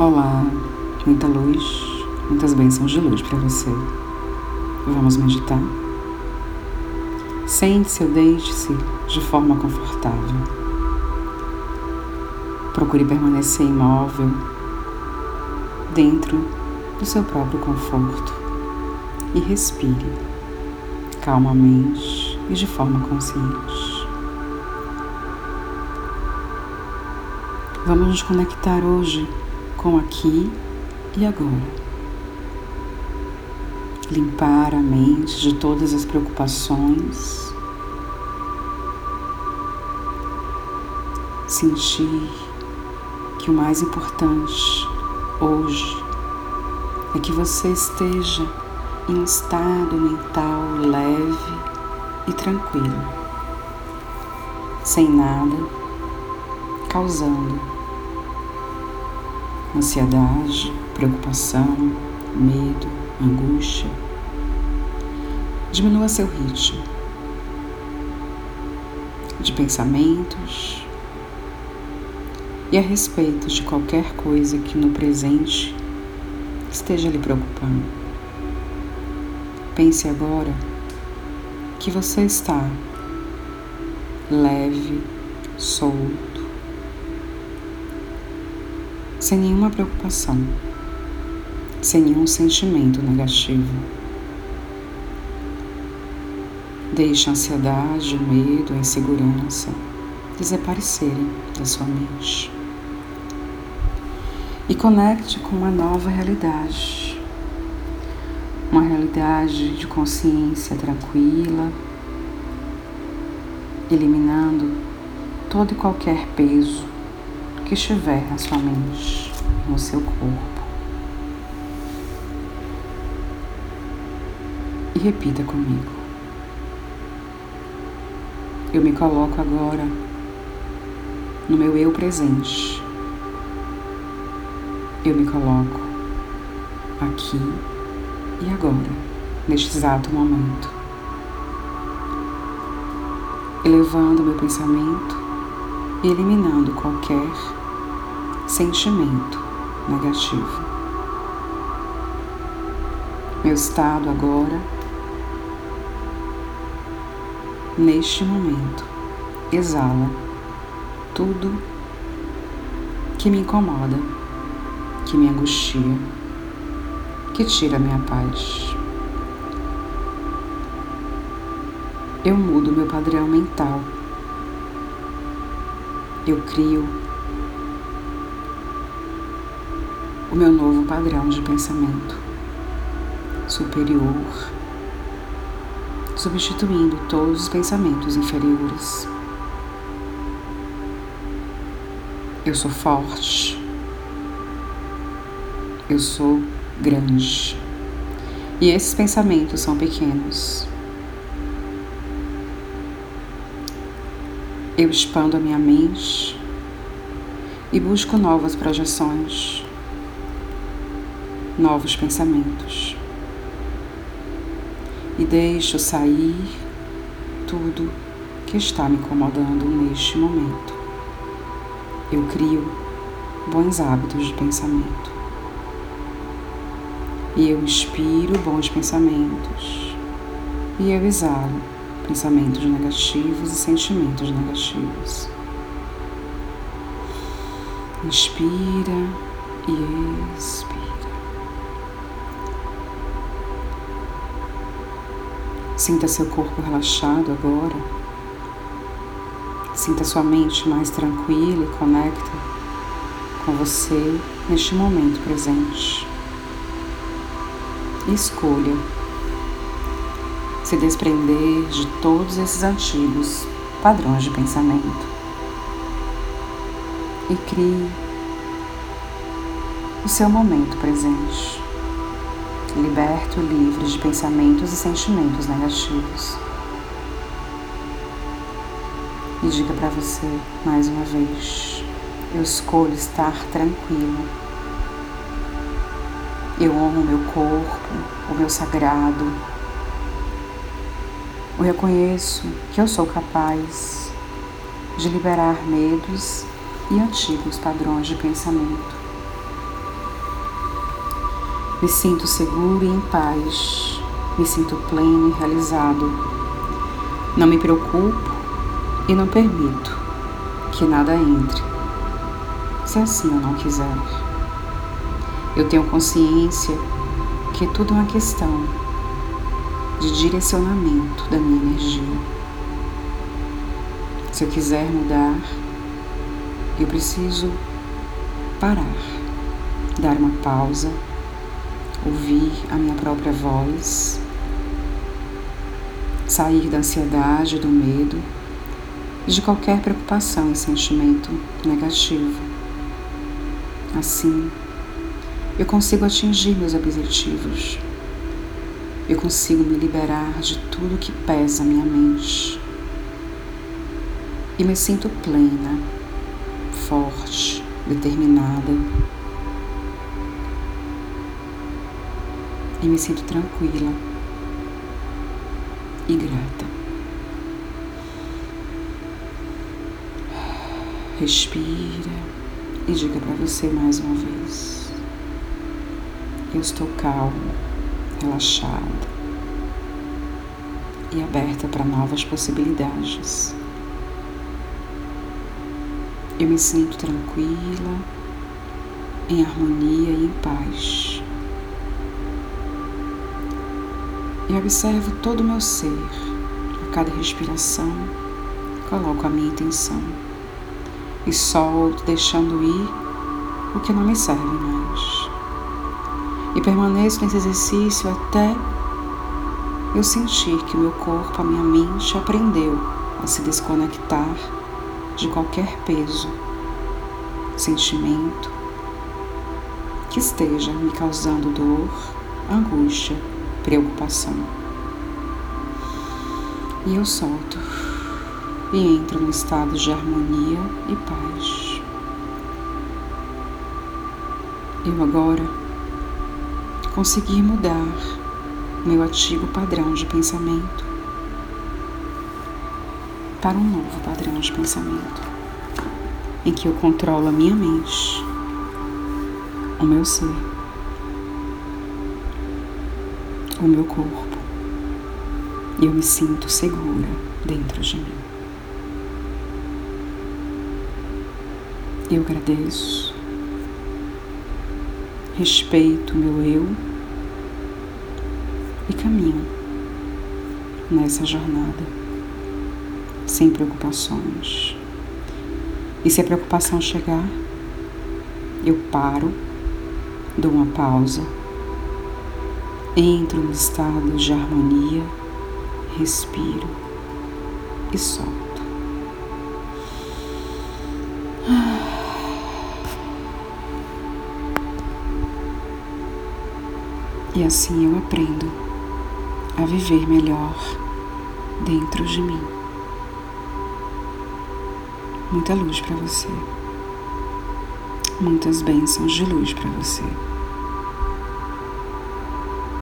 Olá, muita luz, muitas bênçãos de luz para você. Vamos meditar? Sente-se ou deite-se de forma confortável. Procure permanecer imóvel dentro do seu próprio conforto e respire calmamente e de forma consciente. Vamos nos conectar hoje com aqui e agora. Limpar a mente de todas as preocupações. Sentir que o mais importante hoje é que você esteja em um estado mental leve e tranquilo, sem nada causando ansiedade, preocupação, medo, angústia. Diminua seu ritmo de pensamentos e a respeito de qualquer coisa que no presente esteja lhe preocupando. Pense agora que você está leve, solto sem nenhuma preocupação, sem nenhum sentimento negativo. Deixe a ansiedade, o medo, a insegurança desaparecerem da sua mente. E conecte com uma nova realidade. Uma realidade de consciência tranquila, eliminando todo e qualquer peso que estiver na sua mente, no seu corpo. E repita comigo. Eu me coloco agora no meu eu presente. Eu me coloco aqui e agora, neste exato momento. Elevando meu pensamento e eliminando qualquer sentimento negativo. Meu estado agora, neste momento, exala tudo que me incomoda, que me angustia, que tira minha paz. Eu mudo meu padrão mental. Eu crio o meu novo padrão de pensamento superior, substituindo todos os pensamentos inferiores. Eu sou forte, eu sou grande. E esses pensamentos são pequenos. Eu expando a minha mente e busco novas projeções novos pensamentos. E deixo sair tudo que está me incomodando neste momento. Eu crio bons hábitos de pensamento. E eu inspiro bons pensamentos. E eu exalo pensamentos negativos e sentimentos negativos. Inspira e expira. Sinta seu corpo relaxado agora. Sinta sua mente mais tranquila e conecta com você neste momento presente. escolha se desprender de todos esses antigos padrões de pensamento e crie o seu momento presente liberto, livre de pensamentos e sentimentos negativos. E diga para você mais uma vez: eu escolho estar tranquilo. Eu amo o meu corpo, o meu sagrado. Eu reconheço que eu sou capaz de liberar medos e antigos padrões de pensamento Me sinto seguro e em paz. Me sinto pleno e realizado. Não me preocupo e não permito que nada entre, se assim eu não quiser. Eu tenho consciência que tudo é uma questão de direcionamento da minha energia. Se eu quiser mudar, eu preciso parar, dar uma pausa, ouvir a minha própria voz, sair da ansiedade, do medo de qualquer preocupação e sentimento negativo. Assim, eu consigo atingir meus objetivos. Eu consigo me liberar de tudo que pesa minha mente. E me sinto plena, forte, determinada. E me sinto tranquila e grata. Respira e diga para você mais uma vez: Eu estou calma, relaxada e aberta para novas possibilidades. Eu me sinto tranquila, em harmonia e em paz. E observo todo o meu ser. A cada respiração, coloco a minha intenção e solto, deixando ir o que não me serve mais. E permaneço nesse exercício até eu sentir que o meu corpo, a minha mente aprendeu a se desconectar de qualquer peso, sentimento que esteja me causando dor, angústia, preocupação. E eu solto e entro no estado de harmonia e paz. Eu agora consegui mudar meu antigo padrão de pensamento para um novo padrão de pensamento em que eu controlo a minha mente, o meu ser, o meu corpo e eu me sinto segura dentro de mim. Eu agradeço, respeito meu eu e caminho nessa jornada sem preocupações. E se a preocupação chegar, eu paro, dou uma pausa, entro no estado de harmonia, respiro e solto. E assim eu aprendo a viver melhor dentro de mim. Muita luz para você. Muitas bênçãos de luz para você.